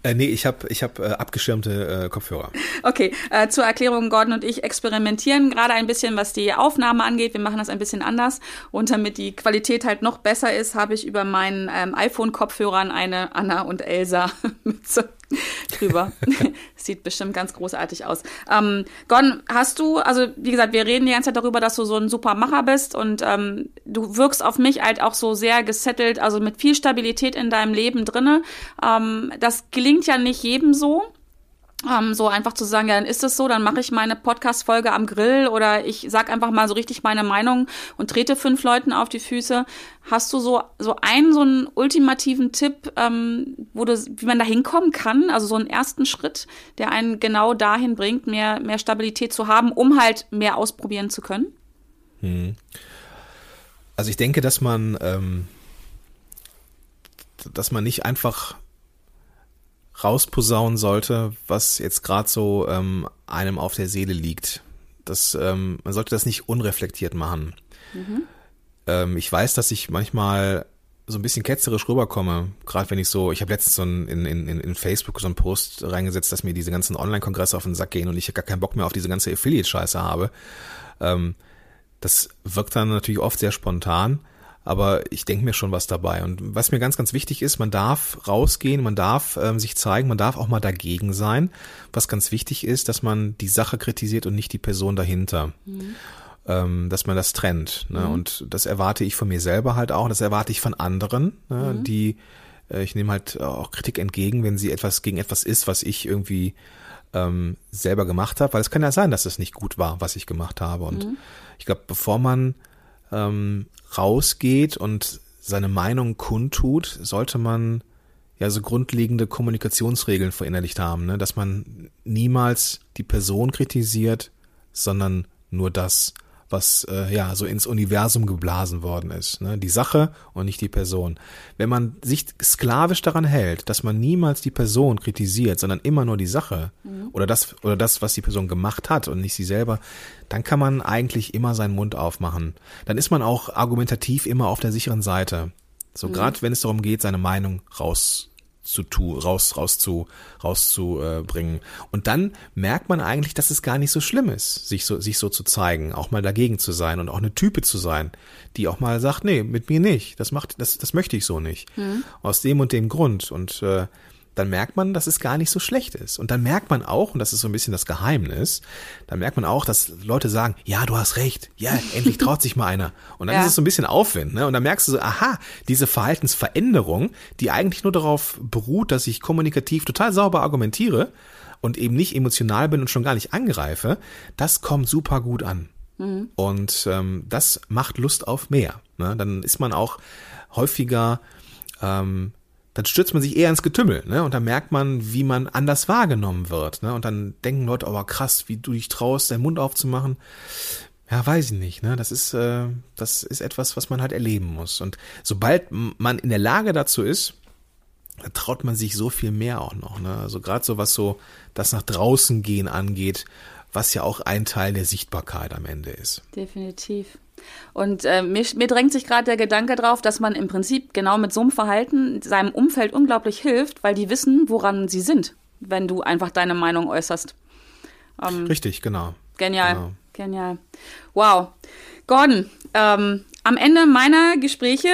Äh, nee, ich habe ich hab, äh, abgeschirmte äh, Kopfhörer. Okay, äh, zur Erklärung, Gordon und ich experimentieren gerade ein bisschen, was die Aufnahme angeht. Wir machen das ein bisschen anders. Und damit die Qualität halt noch besser ist, habe ich über meinen ähm, iPhone-Kopfhörern eine Anna und Elsa-Mütze drüber. Sieht bestimmt ganz großartig aus. Ähm, Gordon, hast du, also wie gesagt, wir reden die ganze Zeit darüber, dass du so ein super Macher bist und ähm, du wirkst auf mich halt auch so sehr gesettelt, also mit viel Stabilität in deinem Leben drinne. Ähm, das gelingt ja nicht jedem so. Ähm, so einfach zu sagen, ja, dann ist es so, dann mache ich meine Podcast-Folge am Grill oder ich sag einfach mal so richtig meine Meinung und trete fünf Leuten auf die Füße. Hast du so, so einen, so einen ultimativen Tipp, ähm, wo du, wie man da hinkommen kann? Also so einen ersten Schritt, der einen genau dahin bringt, mehr, mehr Stabilität zu haben, um halt mehr ausprobieren zu können? Hm. Also ich denke, dass man, ähm, dass man nicht einfach rausposaunen sollte, was jetzt gerade so ähm, einem auf der Seele liegt. Das, ähm, man sollte das nicht unreflektiert machen. Mhm. Ähm, ich weiß, dass ich manchmal so ein bisschen ketzerisch rüberkomme, gerade wenn ich so, ich habe letztens so ein, in, in, in Facebook so einen Post reingesetzt, dass mir diese ganzen Online-Kongresse auf den Sack gehen und ich gar keinen Bock mehr auf diese ganze Affiliate-Scheiße habe. Ähm, das wirkt dann natürlich oft sehr spontan aber ich denke mir schon was dabei. Und was mir ganz, ganz wichtig ist, man darf rausgehen, man darf ähm, sich zeigen, man darf auch mal dagegen sein. Was ganz wichtig ist, dass man die Sache kritisiert und nicht die Person dahinter. Mhm. Ähm, dass man das trennt. Ne? Mhm. Und das erwarte ich von mir selber halt auch, das erwarte ich von anderen, ne? mhm. die äh, ich nehme halt auch Kritik entgegen, wenn sie etwas gegen etwas ist, was ich irgendwie ähm, selber gemacht habe, weil es kann ja sein, dass es nicht gut war, was ich gemacht habe. Und mhm. ich glaube, bevor man ähm, rausgeht und seine Meinung kundtut, sollte man ja so grundlegende Kommunikationsregeln verinnerlicht haben, ne? dass man niemals die Person kritisiert, sondern nur das, was äh, ja so ins Universum geblasen worden ist. Ne? Die Sache und nicht die Person. Wenn man sich sklavisch daran hält, dass man niemals die Person kritisiert, sondern immer nur die Sache mhm. oder das oder das, was die Person gemacht hat und nicht sie selber, dann kann man eigentlich immer seinen Mund aufmachen. Dann ist man auch argumentativ immer auf der sicheren Seite. So mhm. gerade wenn es darum geht, seine Meinung raus zu tu, raus, raus zu, rauszubringen. Äh, und dann merkt man eigentlich, dass es gar nicht so schlimm ist, sich so, sich so zu zeigen, auch mal dagegen zu sein und auch eine Type zu sein, die auch mal sagt, nee, mit mir nicht. Das macht, das, das möchte ich so nicht. Mhm. Aus dem und dem Grund. Und äh, dann merkt man, dass es gar nicht so schlecht ist. Und dann merkt man auch, und das ist so ein bisschen das Geheimnis, dann merkt man auch, dass Leute sagen, ja, du hast recht, ja, endlich traut sich mal einer. Und dann ja. ist es so ein bisschen Aufwind, ne? Und dann merkst du so, aha, diese Verhaltensveränderung, die eigentlich nur darauf beruht, dass ich kommunikativ total sauber argumentiere und eben nicht emotional bin und schon gar nicht angreife, das kommt super gut an. Mhm. Und ähm, das macht Lust auf mehr. Ne? Dann ist man auch häufiger ähm, dann stürzt man sich eher ins Getümmel, ne? Und dann merkt man, wie man anders wahrgenommen wird, ne? Und dann denken Leute, aber oh, krass, wie du dich traust, deinen Mund aufzumachen. Ja, weiß ich nicht, ne? Das ist, äh, das ist etwas, was man halt erleben muss. Und sobald man in der Lage dazu ist, da traut man sich so viel mehr auch noch, ne? Also gerade so was so das nach draußen gehen angeht, was ja auch ein Teil der Sichtbarkeit am Ende ist. Definitiv. Und äh, mir, mir drängt sich gerade der Gedanke drauf, dass man im Prinzip genau mit so einem Verhalten seinem Umfeld unglaublich hilft, weil die wissen, woran sie sind, wenn du einfach deine Meinung äußerst. Ähm, Richtig, genau. Genial, genau. genial. Wow. Gordon, ähm, am Ende meiner Gespräche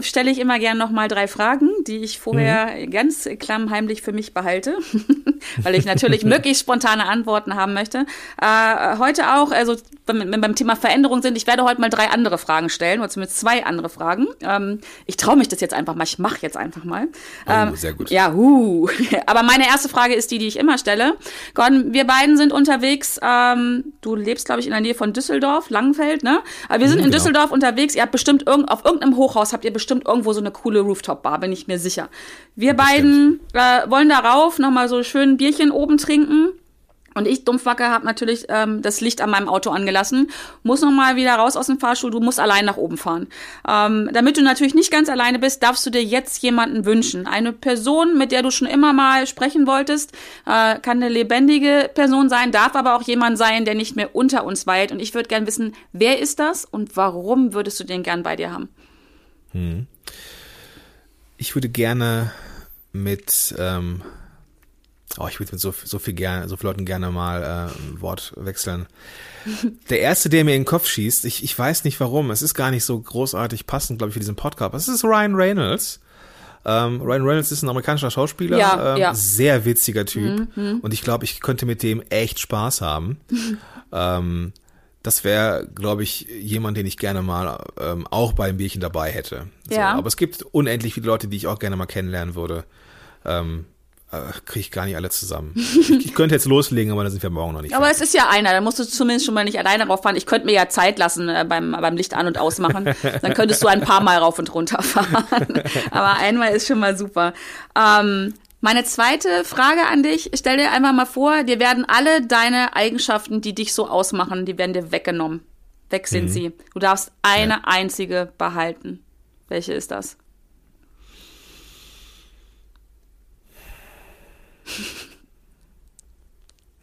stelle ich immer gerne noch mal drei Fragen, die ich vorher mhm. ganz klammheimlich für mich behalte, weil ich natürlich möglichst spontane Antworten haben möchte. Äh, heute auch, also wenn wir beim Thema Veränderung sind, ich werde heute mal drei andere Fragen stellen, oder zumindest zwei andere Fragen. Ähm, ich traue mich das jetzt einfach mal, ich mache jetzt einfach mal. Oh, ähm, sehr gut. Ja, huh. Aber meine erste Frage ist die, die ich immer stelle. Gordon, wir beiden sind unterwegs, ähm, du lebst, glaube ich, in der Nähe von Düsseldorf, Langenfeld, ne? Aber wir sind mhm, in genau. Düsseldorf unterwegs, ihr habt bestimmt irgend, auf irgendeinem Hochhaus habt ihr bestimmt irgendwo so eine coole Rooftop-Bar, bin ich mir sicher. Wir beiden äh, wollen darauf nochmal so schön ein Bierchen oben trinken und ich, Dumpfwacke, habe natürlich ähm, das Licht an meinem Auto angelassen, muss nochmal wieder raus aus dem Fahrstuhl, du musst allein nach oben fahren. Ähm, damit du natürlich nicht ganz alleine bist, darfst du dir jetzt jemanden wünschen. Eine Person, mit der du schon immer mal sprechen wolltest, äh, kann eine lebendige Person sein, darf aber auch jemand sein, der nicht mehr unter uns weilt. Und ich würde gern wissen, wer ist das und warum würdest du den gern bei dir haben? Hm. Ich würde gerne mit... Ähm Oh, ich würde mit so, so viel gerne, so vielen Leuten gerne mal äh, ein Wort wechseln. Der erste, der mir in den Kopf schießt, ich, ich weiß nicht warum, es ist gar nicht so großartig passend, glaube ich, für diesen Podcast. Es ist Ryan Reynolds. Ähm, Ryan Reynolds ist ein amerikanischer Schauspieler, ja, ähm, ja. sehr witziger Typ. Mhm. Und ich glaube, ich könnte mit dem echt Spaß haben. ähm, das wäre, glaube ich, jemand, den ich gerne mal ähm, auch bei einem Bierchen dabei hätte. So, ja. Aber es gibt unendlich viele Leute, die ich auch gerne mal kennenlernen würde. Ähm, kriege ich gar nicht alle zusammen. Ich, könnte jetzt loslegen, aber da sind wir morgen noch nicht. Aber es ist ja einer, da musst du zumindest schon mal nicht alleine rauffahren. Ich könnte mir ja Zeit lassen äh, beim, beim Licht an- und ausmachen. Dann könntest du ein paar Mal rauf und runter fahren. aber einmal ist schon mal super. Ähm, meine zweite Frage an dich, stell dir einfach mal vor, dir werden alle deine Eigenschaften, die dich so ausmachen, die werden dir weggenommen. Weg sind mhm. sie. Du darfst eine ja. einzige behalten. Welche ist das?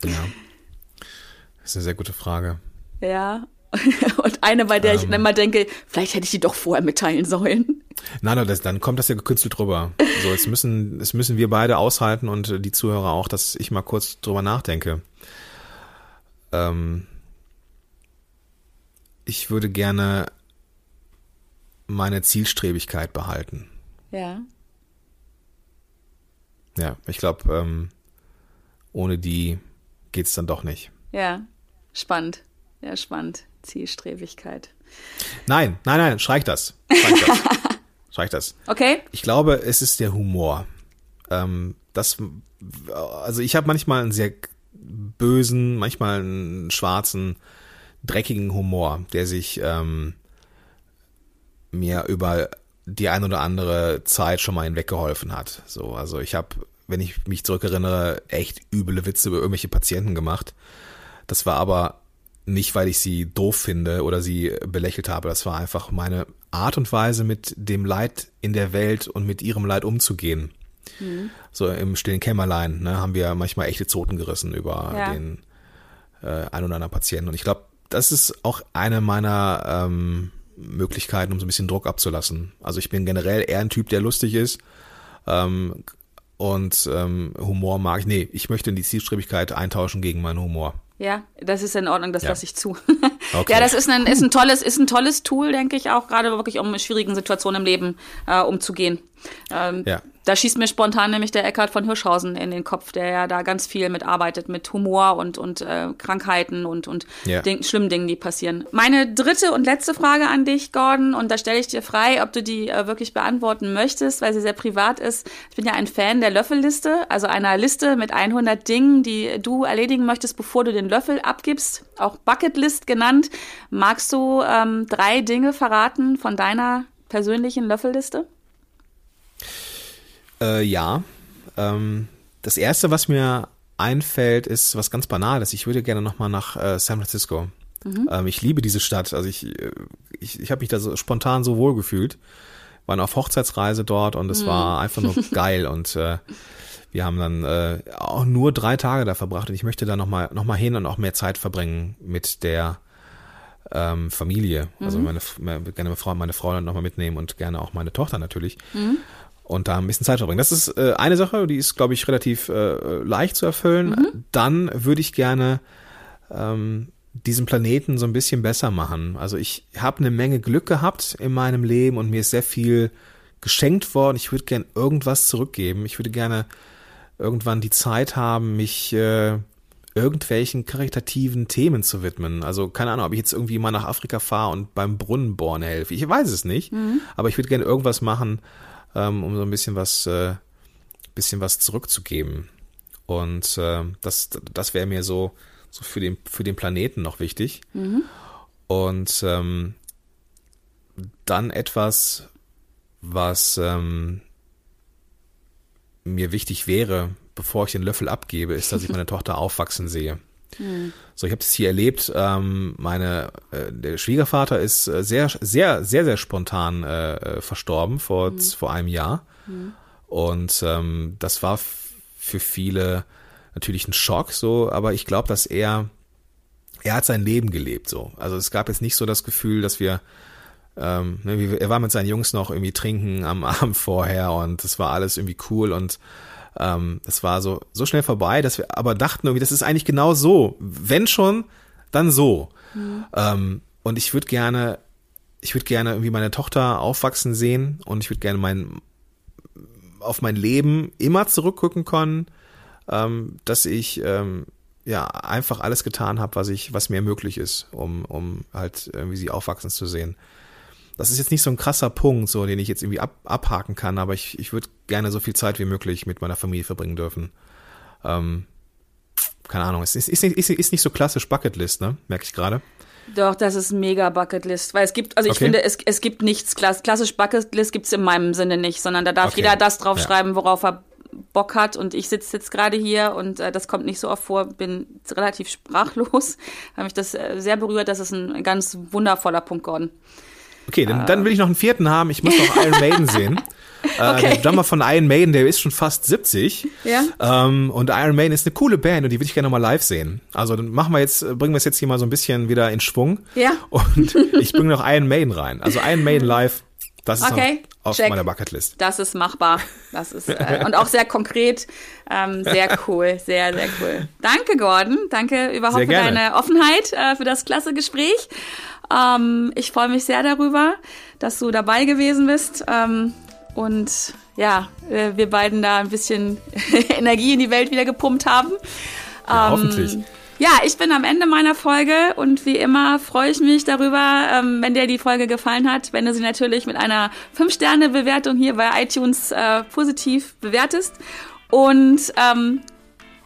Ja. Das ist eine sehr gute Frage. Ja. Und eine, bei der ähm, ich dann immer denke, vielleicht hätte ich die doch vorher mitteilen sollen. Nein, nein, das, dann kommt das ja gekünstelt drüber. So, jetzt müssen, es müssen wir beide aushalten und die Zuhörer auch, dass ich mal kurz drüber nachdenke. Ähm, ich würde gerne meine Zielstrebigkeit behalten. Ja. Ja, ich glaube, ähm, ohne die geht's dann doch nicht. Ja, spannend. Ja, spannend. Zielstrebigkeit. Nein, nein, nein, streich das. Streich das. streich das. Okay. Ich glaube, es ist der Humor. Ähm, das, also ich habe manchmal einen sehr bösen, manchmal einen schwarzen, dreckigen Humor, der sich ähm, mir über die ein oder andere Zeit schon mal hinweggeholfen hat. So, also ich habe, wenn ich mich zurückerinnere, echt üble Witze über irgendwelche Patienten gemacht. Das war aber nicht, weil ich sie doof finde oder sie belächelt habe. Das war einfach meine Art und Weise, mit dem Leid in der Welt und mit ihrem Leid umzugehen. Mhm. So im stillen Kämmerlein ne, haben wir manchmal echte Zoten gerissen über ja. den äh, ein oder anderen Patienten. Und ich glaube, das ist auch eine meiner ähm, Möglichkeiten, um so ein bisschen Druck abzulassen. Also ich bin generell eher ein Typ, der lustig ist. Ähm, und ähm, Humor mag ich. Nee, ich möchte die Zielstrebigkeit eintauschen gegen meinen Humor. Ja, das ist in Ordnung, das ja. lasse ich zu. Okay. Ja, das ist ein, ist ein tolles, ist ein tolles Tool, denke ich, auch gerade wirklich, um mit schwierigen Situationen im Leben äh, umzugehen. Ähm, ja. Da schießt mir spontan nämlich der Eckhard von Hirschhausen in den Kopf, der ja da ganz viel mitarbeitet mit Humor und, und äh, Krankheiten und, und ja. Ding, schlimmen Dingen, die passieren. Meine dritte und letzte Frage an dich, Gordon, und da stelle ich dir frei, ob du die äh, wirklich beantworten möchtest, weil sie sehr privat ist. Ich bin ja ein Fan der Löffelliste, also einer Liste mit 100 Dingen, die du erledigen möchtest, bevor du den Löffel abgibst, auch Bucketlist genannt. Magst du ähm, drei Dinge verraten von deiner persönlichen Löffelliste? Äh, ja. Ähm, das erste, was mir einfällt, ist was ganz Banales. Ich würde gerne nochmal nach äh, San Francisco. Mhm. Ähm, ich liebe diese Stadt. Also ich, äh, ich, ich habe mich da so spontan so wohl gefühlt. Waren auf Hochzeitsreise dort und es mhm. war einfach nur geil. Und äh, wir haben dann äh, auch nur drei Tage da verbracht und ich möchte da nochmal noch mal hin und auch mehr Zeit verbringen mit der ähm, Familie. Also mhm. Also meine, gerne meine Frau, meine Frau dann nochmal mitnehmen und gerne auch meine Tochter natürlich. Mhm und da ein bisschen Zeit verbringen. Das ist äh, eine Sache, die ist, glaube ich, relativ äh, leicht zu erfüllen. Mhm. Dann würde ich gerne ähm, diesen Planeten so ein bisschen besser machen. Also ich habe eine Menge Glück gehabt in meinem Leben und mir ist sehr viel geschenkt worden. Ich würde gerne irgendwas zurückgeben. Ich würde gerne irgendwann die Zeit haben, mich äh, irgendwelchen karitativen Themen zu widmen. Also keine Ahnung, ob ich jetzt irgendwie mal nach Afrika fahre und beim Brunnenbohren helfe. Ich weiß es nicht, mhm. aber ich würde gerne irgendwas machen, ähm, um so ein bisschen was, äh, bisschen was zurückzugeben. Und äh, das, das wäre mir so, so für den, für den Planeten noch wichtig. Mhm. Und ähm, dann etwas, was ähm, mir wichtig wäre, bevor ich den Löffel abgebe, ist, dass ich meine Tochter aufwachsen sehe. Mhm. So, ich habe es hier erlebt. Ähm, meine, äh, der Schwiegervater ist äh, sehr, sehr, sehr, sehr spontan äh, äh verstorben vor mhm. vor einem Jahr. Mhm. Und ähm, das war für viele natürlich ein Schock. So, aber ich glaube, dass er er hat sein Leben gelebt. So, also es gab jetzt nicht so das Gefühl, dass wir ähm, ne, er war mit seinen Jungs noch irgendwie trinken am Abend vorher und es war alles irgendwie cool und ähm, es war so, so schnell vorbei, dass wir aber dachten irgendwie, das ist eigentlich genau so. Wenn schon, dann so. Mhm. Ähm, und ich würde gerne, ich würde gerne irgendwie meine Tochter aufwachsen sehen und ich würde gerne mein, auf mein Leben immer zurückgucken können, ähm, dass ich ähm, ja einfach alles getan habe, was ich, was mir möglich ist, um, um halt irgendwie sie aufwachsen zu sehen das ist jetzt nicht so ein krasser Punkt, so den ich jetzt irgendwie ab, abhaken kann, aber ich, ich würde gerne so viel Zeit wie möglich mit meiner Familie verbringen dürfen. Ähm, keine Ahnung, es ist, ist, ist, ist nicht so klassisch Bucketlist, ne? Merke ich gerade. Doch, das ist mega Bucketlist, weil es gibt, also ich okay. finde, es, es gibt nichts, klassisch Bucketlist gibt's in meinem Sinne nicht, sondern da darf okay. jeder das draufschreiben, ja. worauf er Bock hat und ich sitze jetzt gerade hier und äh, das kommt nicht so oft vor, bin relativ sprachlos, habe mich das äh, sehr berührt, das ist ein ganz wundervoller Punkt geworden. Okay, dann, dann will ich noch einen vierten haben. Ich muss noch Iron Maiden sehen. Äh, okay. Der Drummer von Iron Maiden, der ist schon fast 70. Ja. Ähm, und Iron Maiden ist eine coole Band und die würde ich gerne nochmal live sehen. Also dann machen wir jetzt, bringen wir es jetzt hier mal so ein bisschen wieder in Schwung. Ja. Und ich bringe noch Iron Maiden rein. Also Iron Maiden live, das ist okay. auf Check. meiner Bucketlist. Das ist machbar. Das ist äh, und auch sehr konkret, ähm, sehr cool, sehr sehr cool. Danke Gordon, danke überhaupt für deine Offenheit, äh, für das klasse Gespräch. Ähm, ich freue mich sehr darüber, dass du dabei gewesen bist. Ähm, und ja, äh, wir beiden da ein bisschen Energie in die Welt wieder gepumpt haben. Ja, ähm, hoffentlich. Ja, ich bin am Ende meiner Folge und wie immer freue ich mich darüber, ähm, wenn dir die Folge gefallen hat, wenn du sie natürlich mit einer 5-Sterne-Bewertung hier bei iTunes äh, positiv bewertest. Und ähm,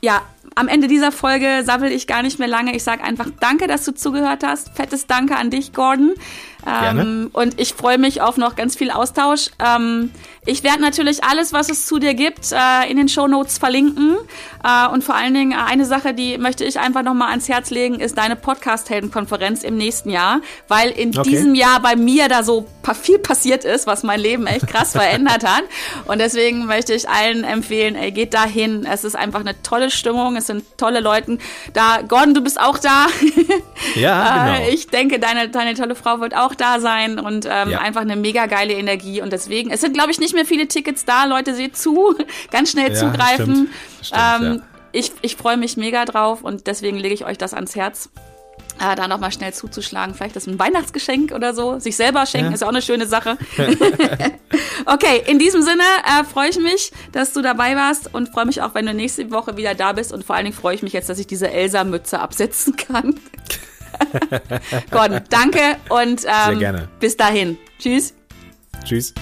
ja, am Ende dieser Folge sammle ich gar nicht mehr lange. Ich sage einfach Danke, dass du zugehört hast. Fettes Danke an dich, Gordon. Ähm, und ich freue mich auf noch ganz viel Austausch. Ähm, Ich werde natürlich alles, was es zu dir gibt, äh, in den Show Notes verlinken. Äh, und vor allen Dingen äh, eine Sache, die möchte ich einfach nochmal ans Herz legen, ist deine Podcast-Helden-Konferenz im nächsten Jahr. Weil in okay. diesem Jahr bei mir da so viel passiert ist, was mein Leben echt krass verändert hat. Und deswegen möchte ich allen empfehlen, ey, geht da hin. Es ist einfach eine tolle Stimmung, es sind tolle Leute da. Gordon, du bist auch da. Ja, genau. ich denke, deine, deine tolle Frau wird auch da sein und ähm, ja. einfach eine mega geile Energie. Und deswegen, es sind, glaube ich, nicht mehr viele Tickets da. Leute, seht zu, ganz schnell ja, zugreifen. Stimmt. Stimmt, ähm, ja. Ich, ich freue mich mega drauf und deswegen lege ich euch das ans Herz äh, da nochmal schnell zuzuschlagen. Vielleicht ist ein Weihnachtsgeschenk oder so. Sich selber schenken ja. ist auch eine schöne Sache. okay, in diesem Sinne äh, freue ich mich, dass du dabei warst und freue mich auch, wenn du nächste Woche wieder da bist. Und vor allen Dingen freue ich mich jetzt, dass ich diese Elsa-Mütze absetzen kann. Gordon, danke und ähm, bis dahin. Tschüss. Tschüss.